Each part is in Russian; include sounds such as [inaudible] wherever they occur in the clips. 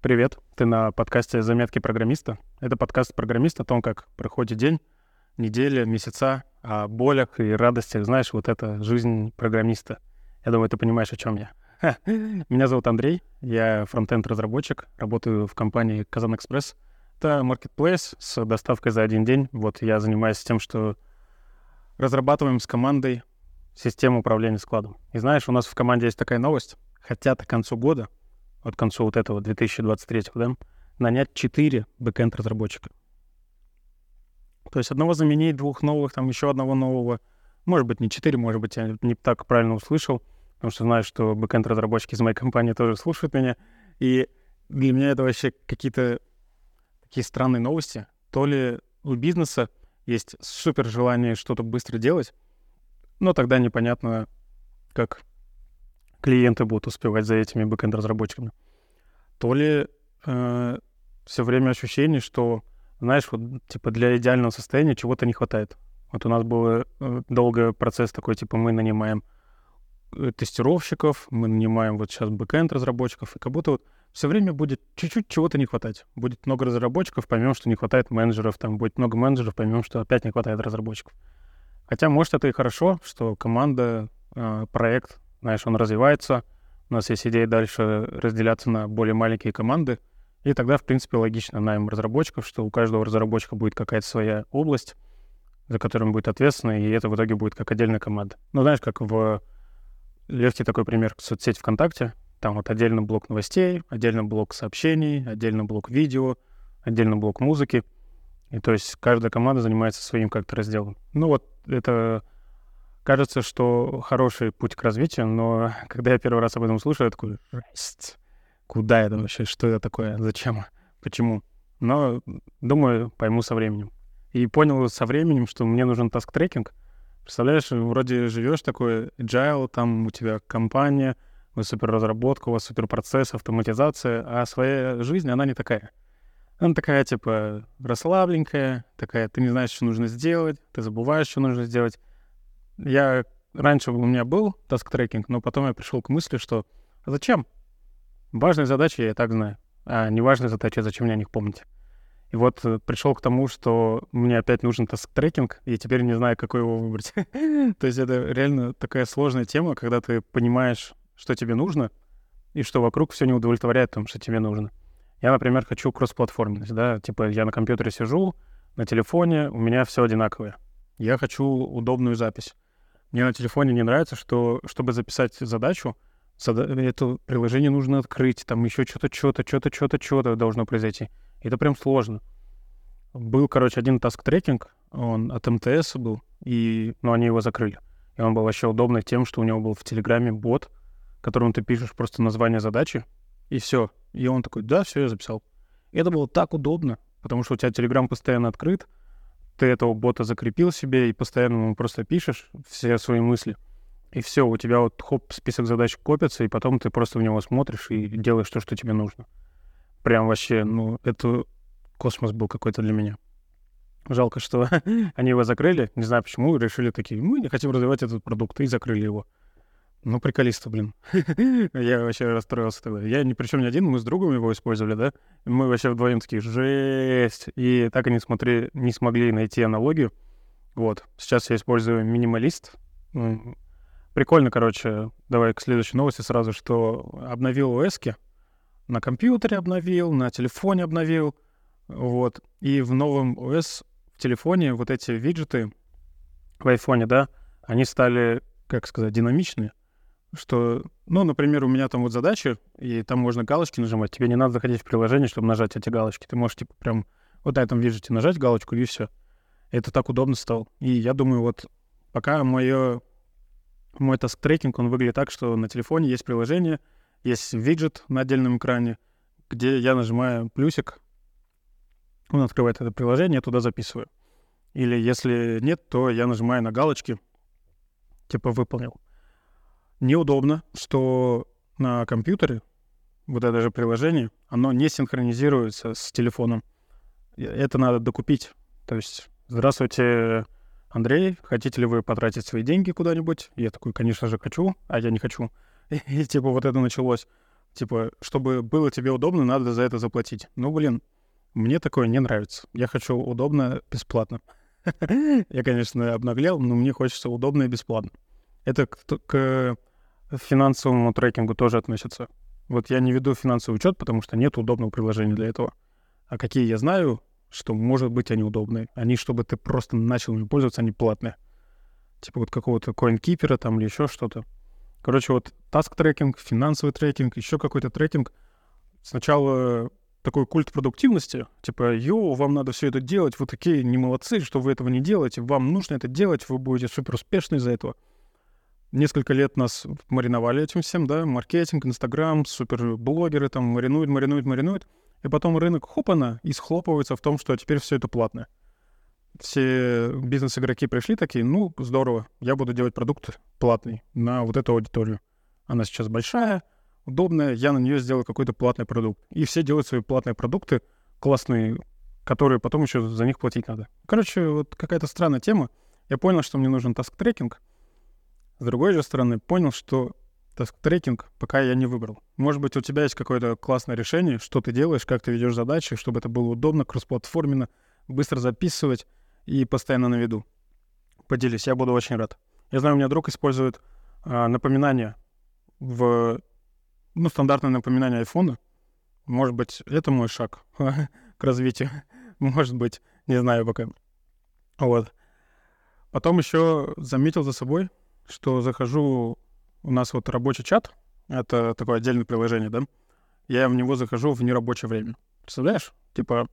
Привет, ты на подкасте «Заметки программиста». Это подкаст программиста о том, как проходит день, неделя, месяца, о болях и радостях. Знаешь, вот это жизнь программиста. Я думаю, ты понимаешь, о чем я. Меня зовут Андрей, я фронтенд-разработчик, работаю в компании Казан Экспресс. Это marketplace с доставкой за один день. Вот я занимаюсь тем, что разрабатываем с командой систему управления складом. И знаешь, у нас в команде есть такая новость. Хотят к концу года от концу вот этого 2023, да, нанять 4 бэкэнд-разработчика. То есть одного заменить, двух новых, там еще одного нового. Может быть, не 4, может быть, я не так правильно услышал, потому что знаю, что бэкэнд-разработчики из моей компании тоже слушают меня. И для меня это вообще какие-то такие странные новости. То ли у бизнеса есть супер желание что-то быстро делать, но тогда непонятно, как клиенты будут успевать за этими бэкэнд-разработчиками, то ли э, все время ощущение, что, знаешь, вот типа для идеального состояния чего-то не хватает. Вот у нас был э, долгий процесс такой, типа мы нанимаем э, тестировщиков, мы нанимаем вот сейчас бэкэнд-разработчиков, и как будто вот все время будет чуть-чуть чего-то не хватать. Будет много разработчиков, поймем, что не хватает менеджеров, там будет много менеджеров, поймем, что опять не хватает разработчиков. Хотя, может, это и хорошо, что команда, э, проект знаешь, он развивается, у нас есть идея дальше разделяться на более маленькие команды, и тогда, в принципе, логично найм разработчиков, что у каждого разработчика будет какая-то своя область, за которым будет ответственный, и это в итоге будет как отдельная команда. Ну, знаешь, как в легкий такой пример соцсеть ВКонтакте, там вот отдельно блок новостей, отдельно блок сообщений, отдельно блок видео, отдельно блок музыки. И то есть каждая команда занимается своим как-то разделом. Ну вот это кажется, что хороший путь к развитию, но когда я первый раз об этом услышал, я такой, жесть, куда это вообще, что это такое, зачем, почему? Но, думаю, пойму со временем. И понял со временем, что мне нужен task-tracking. Представляешь, вроде живешь такой agile, там у тебя компания, у вас суперразработка, у вас суперпроцесс, автоматизация, а своя жизнь, она не такая. Она такая, типа, расслабленькая, такая, ты не знаешь, что нужно сделать, ты забываешь, что нужно сделать. Я раньше у меня был task-tracking, но потом я пришел к мысли, что а зачем? Важные задачи я и так знаю, а неважные задачи, зачем мне о них помнить? И вот э, пришел к тому, что мне опять нужен task-tracking, и теперь не знаю, какой его выбрать. [laughs] То есть это реально такая сложная тема, когда ты понимаешь, что тебе нужно, и что вокруг все не удовлетворяет тому, что тебе нужно. Я, например, хочу кроссплатформенность, да, типа я на компьютере сижу, на телефоне, у меня все одинаковое. Я хочу удобную запись. Мне на телефоне не нравится, что чтобы записать задачу, это приложение нужно открыть, там еще что-то, что-то, что-то, что-то, что-то должно произойти. Это прям сложно. Был, короче, один task-tracking, он от МТС был, и, ну, они его закрыли. И он был вообще удобный тем, что у него был в Телеграме бот, которому ты пишешь просто название задачи, и все. И он такой, да, все, я записал. И это было так удобно, потому что у тебя Телеграм постоянно открыт, ты этого бота закрепил себе и постоянно ему просто пишешь все свои мысли. И все, у тебя вот хоп, список задач копится, и потом ты просто в него смотришь и делаешь то, что тебе нужно. Прям вообще, ну, это космос был какой-то для меня. Жалко, что [laughs] они его закрыли. Не знаю почему, решили такие, мы не хотим развивать этот продукт, и закрыли его. Ну, приколисто, блин. [laughs] я вообще расстроился тогда. Я ни при чем не один, мы с другом его использовали, да? Мы вообще вдвоем такие, жесть. И так и не, смотри, не смогли найти аналогию. Вот. Сейчас я использую минималист. Прикольно, короче. Давай к следующей новости сразу, что обновил ос На компьютере обновил, на телефоне обновил. Вот. И в новом ОС в телефоне вот эти виджеты в айфоне, да, они стали, как сказать, динамичные что, ну, например, у меня там вот задача, и там можно галочки нажимать. Тебе не надо заходить в приложение, чтобы нажать эти галочки. Ты можешь, типа, прям вот на этом виджете нажать галочку, и все. Это так удобно стало. И я думаю, вот пока мое, мой task-tracking, он выглядит так, что на телефоне есть приложение, есть виджет на отдельном экране, где я нажимаю плюсик, он открывает это приложение, я туда записываю. Или если нет, то я нажимаю на галочки, типа выполнил неудобно, что на компьютере вот это же приложение, оно не синхронизируется с телефоном. Это надо докупить. То есть, здравствуйте, Андрей, хотите ли вы потратить свои деньги куда-нибудь? Я такой, конечно же, хочу, а я не хочу. [laughs] И, типа вот это началось. Типа, чтобы было тебе удобно, надо за это заплатить. Ну, блин, мне такое не нравится. Я хочу удобно, бесплатно. [laughs] Я, конечно, обнаглел, но мне хочется удобно и бесплатно. Это к, к финансовому трекингу тоже относится. Вот я не веду финансовый учет, потому что нет удобного приложения для этого. А какие я знаю, что, может быть, они удобные. Они, чтобы ты просто начал ими пользоваться, они платные. Типа вот какого-то CoinKeeper там или еще что-то. Короче, вот task трекинг, финансовый трекинг, еще какой-то трекинг. Сначала такой культ продуктивности, типа, йоу, вам надо все это делать, вы такие не молодцы, что вы этого не делаете, вам нужно это делать, вы будете супер успешны из-за этого. Несколько лет нас мариновали этим всем, да, маркетинг, инстаграм, супер блогеры там маринуют, маринуют, маринуют, и потом рынок хопана и схлопывается в том, что теперь все это платное все бизнес-игроки пришли такие, ну, здорово, я буду делать продукт платный на вот эту аудиторию. Она сейчас большая, удобная, я на нее сделаю какой-то платный продукт. И все делают свои платные продукты, классные, которые потом еще за них платить надо. Короче, вот какая-то странная тема. Я понял, что мне нужен task-tracking. С другой же стороны, понял, что task-tracking пока я не выбрал. Может быть, у тебя есть какое-то классное решение, что ты делаешь, как ты ведешь задачи, чтобы это было удобно, кроссплатформенно, быстро записывать, и постоянно на виду. Поделись, я буду очень рад. Я знаю, у меня друг использует а, напоминания в... Ну, стандартное напоминание айфона. Может быть, это мой шаг [laughs] к развитию. Может быть, не знаю пока. Вот. Потом еще заметил за собой, что захожу... У нас вот рабочий чат. Это такое отдельное приложение, да? Я в него захожу в нерабочее время. Представляешь? Типа,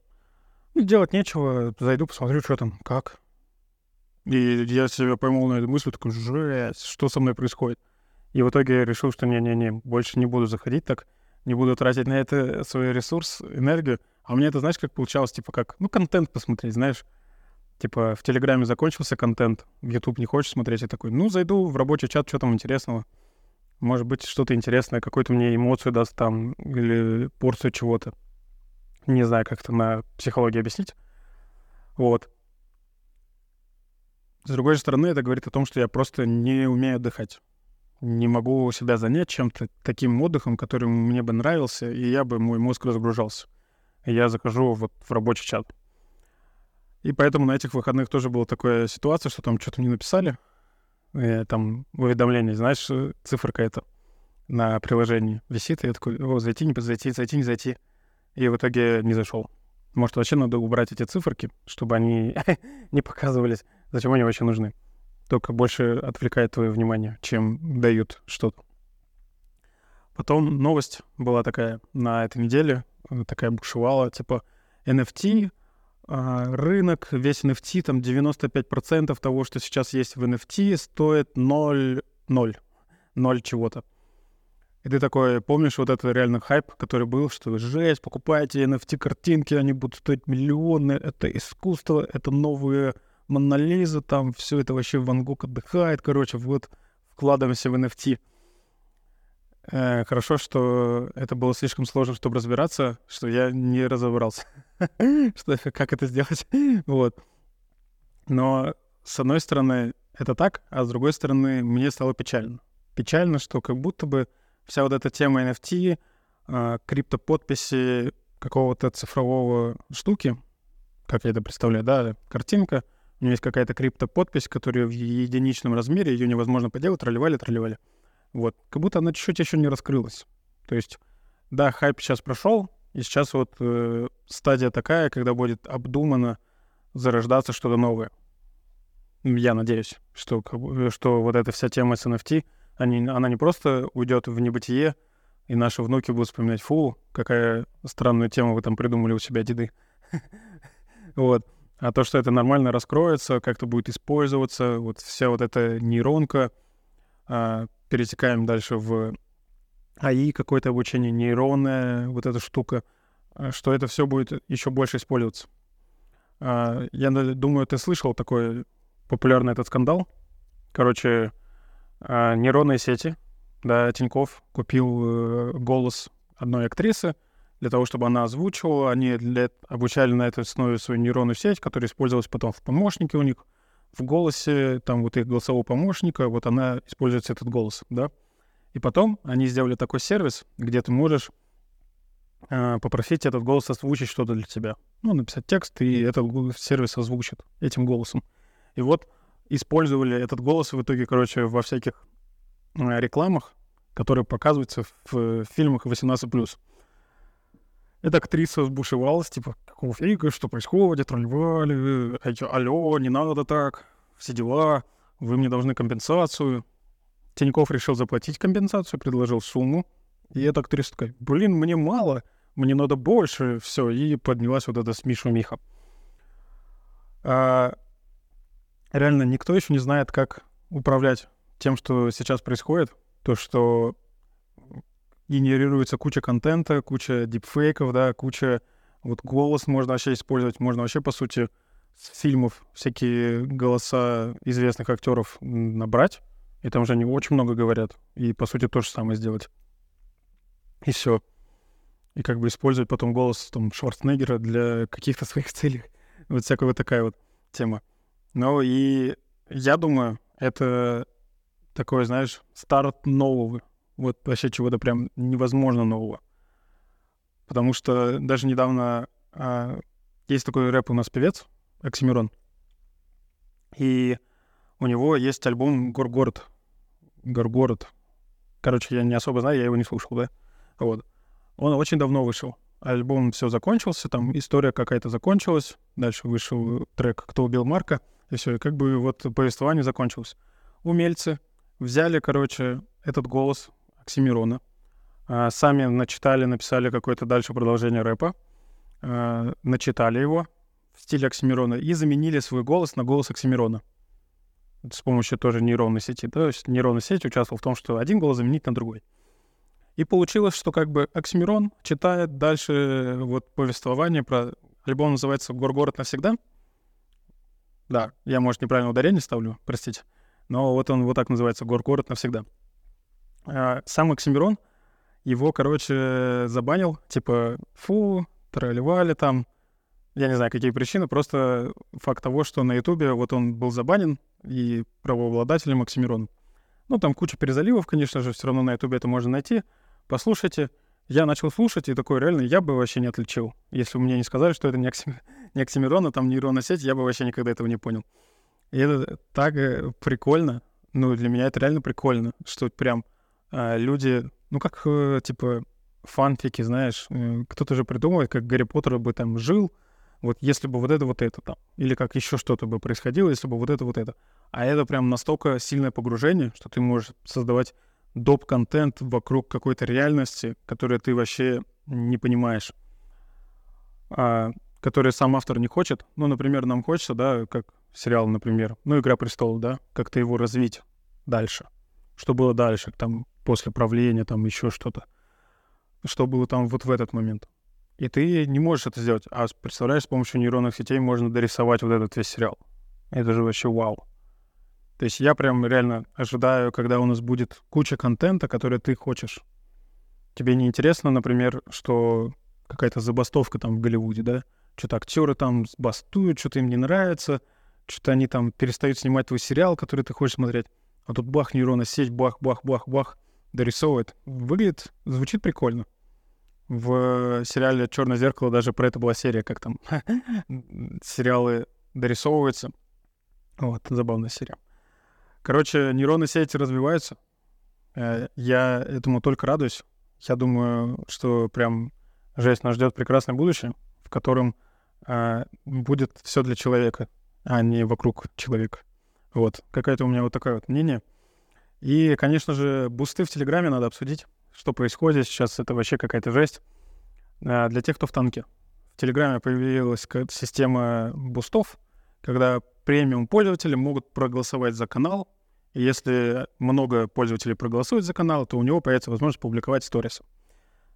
ну, делать нечего, зайду, посмотрю, что там, как. И я себя поймал на эту мысль, такой, жесть, что со мной происходит. И в итоге я решил, что не-не-не, больше не буду заходить так, не буду тратить на это свой ресурс, энергию. А меня это, знаешь, как получалось, типа как, ну, контент посмотреть, знаешь. Типа в Телеграме закончился контент, YouTube не хочешь смотреть, я такой, ну, зайду в рабочий чат, что там интересного. Может быть, что-то интересное, какую-то мне эмоцию даст там, или порцию чего-то. Не знаю, как это на психологии объяснить. Вот. С другой стороны, это говорит о том, что я просто не умею отдыхать. Не могу себя занять чем-то таким отдыхом, который мне бы нравился, и я бы, мой мозг разгружался. Я захожу вот в рабочий чат. И поэтому на этих выходных тоже была такая ситуация, что там что-то мне написали, и, э, там уведомление, знаешь, циферка это на приложении висит, и я такой, о, зайти, не зайти, зайти, не зайти и в итоге не зашел. Может, вообще надо убрать эти циферки, чтобы они [laughs] не показывались, зачем они вообще нужны. Только больше отвлекает твое внимание, чем дают что-то. Потом новость была такая на этой неделе, э, такая бушевала, типа NFT, рынок, весь NFT, там 95% того, что сейчас есть в NFT, стоит 0, 0, 0 чего-то. И ты такой, помнишь вот этот реально хайп, который был, что жесть, покупайте NFT-картинки, они будут стоить миллионы, это искусство, это новые Монолиза, там все это вообще Ван Гог отдыхает, короче, вот вкладываемся в NFT. Э, хорошо, что это было слишком сложно, чтобы разбираться, что я не разобрался, [laughs] что, как это сделать. [laughs] вот. Но, с одной стороны, это так, а с другой стороны, мне стало печально. Печально, что как будто бы вся вот эта тема NFT, э, криптоподписи какого-то цифрового штуки, как я это представляю, да, картинка, у нее есть какая-то криптоподпись, которая в единичном размере, ее невозможно поделать, тролливали, тролливали. Вот, как будто она чуть-чуть еще не раскрылась. То есть, да, хайп сейчас прошел, и сейчас вот э, стадия такая, когда будет обдуманно зарождаться что-то новое. Я надеюсь, что, что вот эта вся тема с NFT — они, она не просто уйдет в небытие, и наши внуки будут вспоминать, фу, какая странную тему вы там придумали у себя, деды. [laughs] вот. А то, что это нормально раскроется, как-то будет использоваться, вот вся вот эта нейронка, перетекаем дальше в АИ, какое-то обучение, нейронная вот эта штука, а, что это все будет еще больше использоваться. А, я думаю, ты слышал такой популярный этот скандал. Короче, а, нейронные сети. Да, Тиньков купил э, голос одной актрисы для того, чтобы она озвучивала. Они для, обучали на этой основе свою нейронную сеть, которая использовалась потом в помощнике у них, в голосе, там вот их голосового помощника, вот она используется этот голос, да. И потом они сделали такой сервис, где ты можешь э, попросить этот голос озвучить что-то для тебя. Ну, написать текст, и этот сервис озвучит этим голосом. И вот использовали этот голос в итоге, короче, во всяких э, рекламах, которые показываются в, в фильмах 18+. Эта актриса сбушевалась, типа, какого фига, что происходит, ролевали, алло, не надо так, все дела, вы мне должны компенсацию. Тиньков решил заплатить компенсацию, предложил сумму, и эта актриса такая, блин, мне мало, мне надо больше, все, и поднялась вот эта Смиша Миха. А, реально никто еще не знает, как управлять тем, что сейчас происходит. То, что генерируется куча контента, куча дипфейков, да, куча... Вот голос можно вообще использовать, можно вообще, по сути, с фильмов всякие голоса известных актеров набрать, и там же они очень много говорят, и, по сути, то же самое сделать. И все. И как бы использовать потом голос там Шварценеггера для каких-то своих целей. [laughs] Вот всякая вот такая вот тема. Ну и я думаю, это такой, знаешь, старт нового. Вот вообще чего-то прям невозможно нового. Потому что даже недавно а, есть такой рэп у нас певец, Оксимирон. И у него есть альбом «Горгород». «Горгород». Короче, я не особо знаю, я его не слушал, да? Вот. Он очень давно вышел. Альбом все закончился, там история какая-то закончилась. Дальше вышел трек «Кто убил Марка?» И все, и как бы вот повествование закончилось. Умельцы взяли, короче, этот голос Оксимирона, а, сами начитали, написали какое-то дальше продолжение рэпа, а, начитали его в стиле Оксимирона и заменили свой голос на голос Оксимирона. с помощью тоже нейронной сети. То есть нейронная сеть участвовала в том, что один голос заменить на другой. И получилось, что как бы Оксимирон читает дальше вот повествование про... Альбом называется «Горгород навсегда», да, я, может, неправильно ударение ставлю, простите. Но вот он вот так называется «Гор-город навсегда». А, сам Оксимирон его, короче, забанил, типа, фу, тролливали там. Я не знаю, какие причины, просто факт того, что на Ютубе вот он был забанен и правообладателем Оксимирон. Ну, там куча перезаливов, конечно же, все равно на Ютубе это можно найти. Послушайте. Я начал слушать, и такой, реально, я бы вообще не отличил. Если бы мне не сказали, что это не, оксим... [laughs] не Оксимирон, а там нейронная сеть, я бы вообще никогда этого не понял. И это так э, прикольно. Ну, для меня это реально прикольно, что прям люди, ну, как, э, типа, фанфики, знаешь, кто-то же придумывает, как Гарри Поттер бы там жил, вот если бы вот это, вот это там, или как еще что-то бы происходило, если бы вот это, вот это. А это прям настолько сильное погружение, что ты можешь создавать доп-контент вокруг какой-то реальности, которую ты вообще не понимаешь, а, который сам автор не хочет. Ну, например, нам хочется, да, как сериал, например, ну, «Игра престолов», да, как-то его развить дальше. Что было дальше, там, после правления, там, еще что-то. Что было там вот в этот момент. И ты не можешь это сделать. А представляешь, с помощью нейронных сетей можно дорисовать вот этот весь сериал. Это же вообще вау. То есть я прям реально ожидаю, когда у нас будет куча контента, который ты хочешь. Тебе не интересно, например, что какая-то забастовка там в Голливуде, да? Что-то актеры там бастуют, что-то им не нравится, что-то они там перестают снимать твой сериал, который ты хочешь смотреть. А тут бах, нейронная сеть, бах, бах, бах, бах, дорисовывает. Выглядит, звучит прикольно. В сериале Черное зеркало даже про это была серия, как там [laughs] сериалы дорисовываются. Вот, забавная серия. Короче, нейронные сети развиваются. Э, я этому только радуюсь. Я думаю, что прям жесть нас ждет прекрасное будущее, в котором э, будет все для человека, а не вокруг человека. Вот. Какое-то у меня вот такое вот мнение. И, конечно же, бусты в Телеграме надо обсудить, что происходит сейчас. Это вообще какая-то жесть. Э, для тех, кто в танке. В Телеграме появилась система бустов, когда премиум пользователи могут проголосовать за канал, и если много пользователей проголосуют за канал, то у него появится возможность публиковать сторисы.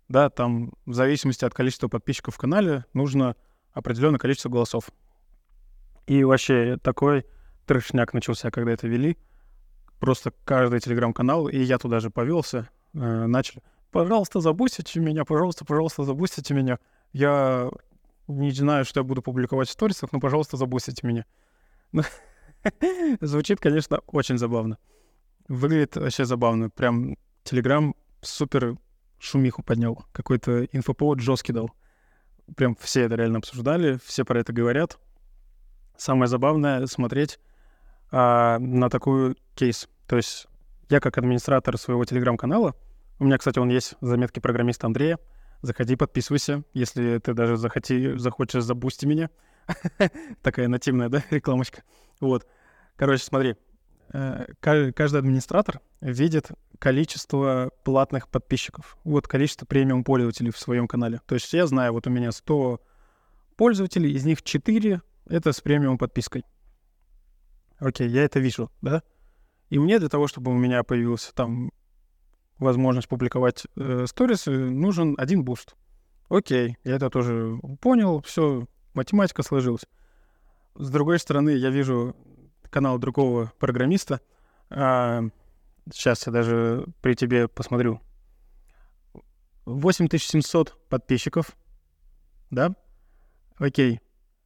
Да, там в зависимости от количества подписчиков в канале нужно определенное количество голосов. И вообще такой трешняк начался, когда это вели. Просто каждый телеграм-канал, и я туда же повелся, э, начали. Пожалуйста, забустите меня, пожалуйста, пожалуйста, забустите меня. Я не знаю, что я буду публиковать в сторисах, но, пожалуйста, забустите меня. [laughs] Звучит, конечно, очень забавно. Выглядит вообще забавно. Прям Телеграм супер шумиху поднял, какой-то инфоповод жесткий дал. Прям все это реально обсуждали, все про это говорят. Самое забавное — смотреть а, на такую кейс. То есть я как администратор своего телеграм-канала, у меня, кстати, он есть, заметки программиста Андрея, заходи, подписывайся, если ты даже захоти, захочешь забусти меня. [laughs] Такая нативная, да, рекламочка. Вот. Короче, смотри, э, каждый администратор видит количество платных подписчиков. Вот количество премиум пользователей в своем канале. То есть я знаю, вот у меня 100 пользователей, из них 4 это с премиум подпиской. Окей, я это вижу, да? И мне для того, чтобы у меня появился там возможность публиковать э, сторисы, нужен один буст. Окей, я это тоже понял, все, математика сложилась. С другой стороны, я вижу канал другого программиста. А, сейчас я даже при тебе посмотрю. 8700 подписчиков, да? Окей,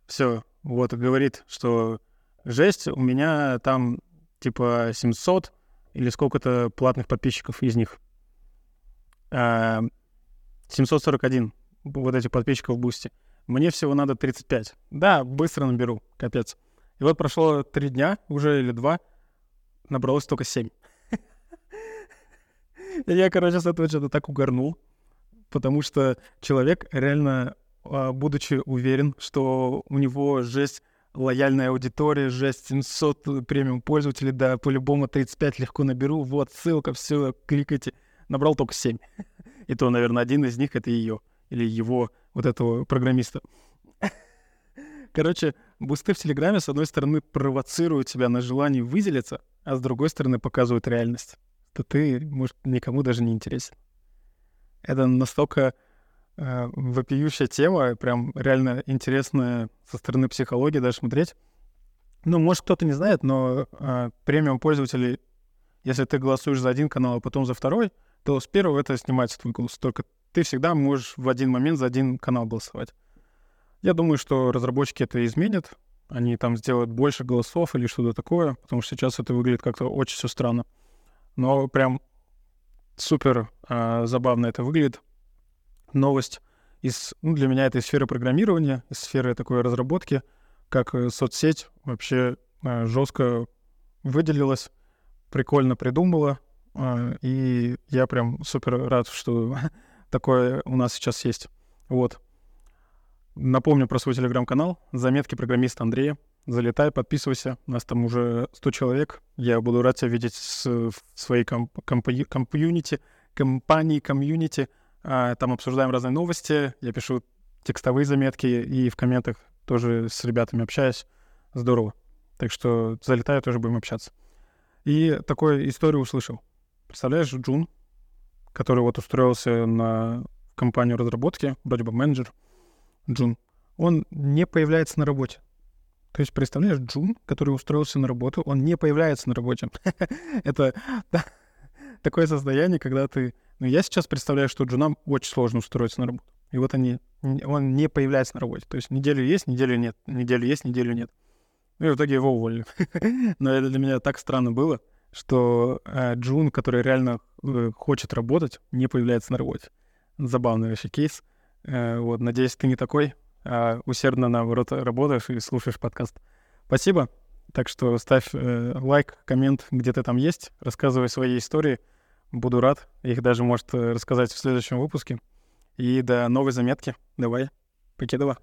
все, вот говорит, что жесть, у меня там типа 700 или сколько-то платных подписчиков из них. 741 а, вот этих подписчиков в Boosty. Мне всего надо 35. Да, быстро наберу, капец. И вот прошло три дня уже или два, набралось только 7. [laughs] Я, короче, с этого что-то так угорнул, потому что человек реально, а, будучи уверен, что у него жесть лояльная аудитория, жесть 700 премиум пользователей, да, по-любому 35 легко наберу, вот ссылка, все, кликайте. Набрал только 7. [laughs] И то, наверное, один из них — это ее или его, вот этого программиста. [laughs] Короче, бусты в Телеграме, с одной стороны, провоцируют тебя на желание выделиться, а с другой стороны, показывают реальность. То ты, может, никому даже не интересен. Это настолько вопиющая тема, прям реально интересная со стороны психологии даже смотреть. Ну, может, кто-то не знает, но э, премиум пользователей, если ты голосуешь за один канал, а потом за второй, то с первого это снимается твой голос. Только ты всегда можешь в один момент за один канал голосовать. Я думаю, что разработчики это изменят. Они там сделают больше голосов или что-то такое, потому что сейчас это выглядит как-то очень все странно. Но прям супер э, забавно это выглядит новость из, ну, для меня это из сферы программирования, из сферы такой разработки, как э, соцсеть вообще э, жестко выделилась, прикольно придумала, э, и я прям супер рад, что [laughs] такое у нас сейчас есть. Вот. Напомню про свой телеграм-канал «Заметки программиста Андрея». Залетай, подписывайся. У нас там уже 100 человек. Я буду рад тебя видеть в своей комп- комп- комьюнити, компании, комьюнити. А, там обсуждаем разные новости, я пишу текстовые заметки и в комментах тоже с ребятами общаюсь. Здорово. Так что залетаю, тоже будем общаться. И такую историю услышал. Представляешь, Джун, который вот устроился на компанию разработки, вроде бы менеджер, Джун, он не появляется на работе. То есть, представляешь, Джун, который устроился на работу, он не появляется на работе. [laughs] Это такое состояние, когда ты но я сейчас представляю, что джунам очень сложно устроиться на работу. И вот они, он не появляется на работе. То есть неделю есть, неделю нет, неделю есть, неделю нет. Ну и в итоге его уволили. [laughs] Но это для меня так странно было, что э, Джун, который реально э, хочет работать, не появляется на работе. Забавный вообще кейс. Э, вот, надеюсь, ты не такой, а усердно, наоборот, работаешь и слушаешь подкаст. Спасибо. Так что ставь э, лайк, коммент, где ты там есть, рассказывай свои истории — Буду рад их даже, может, э, рассказать в следующем выпуске. И до новой заметки. Давай, покидова.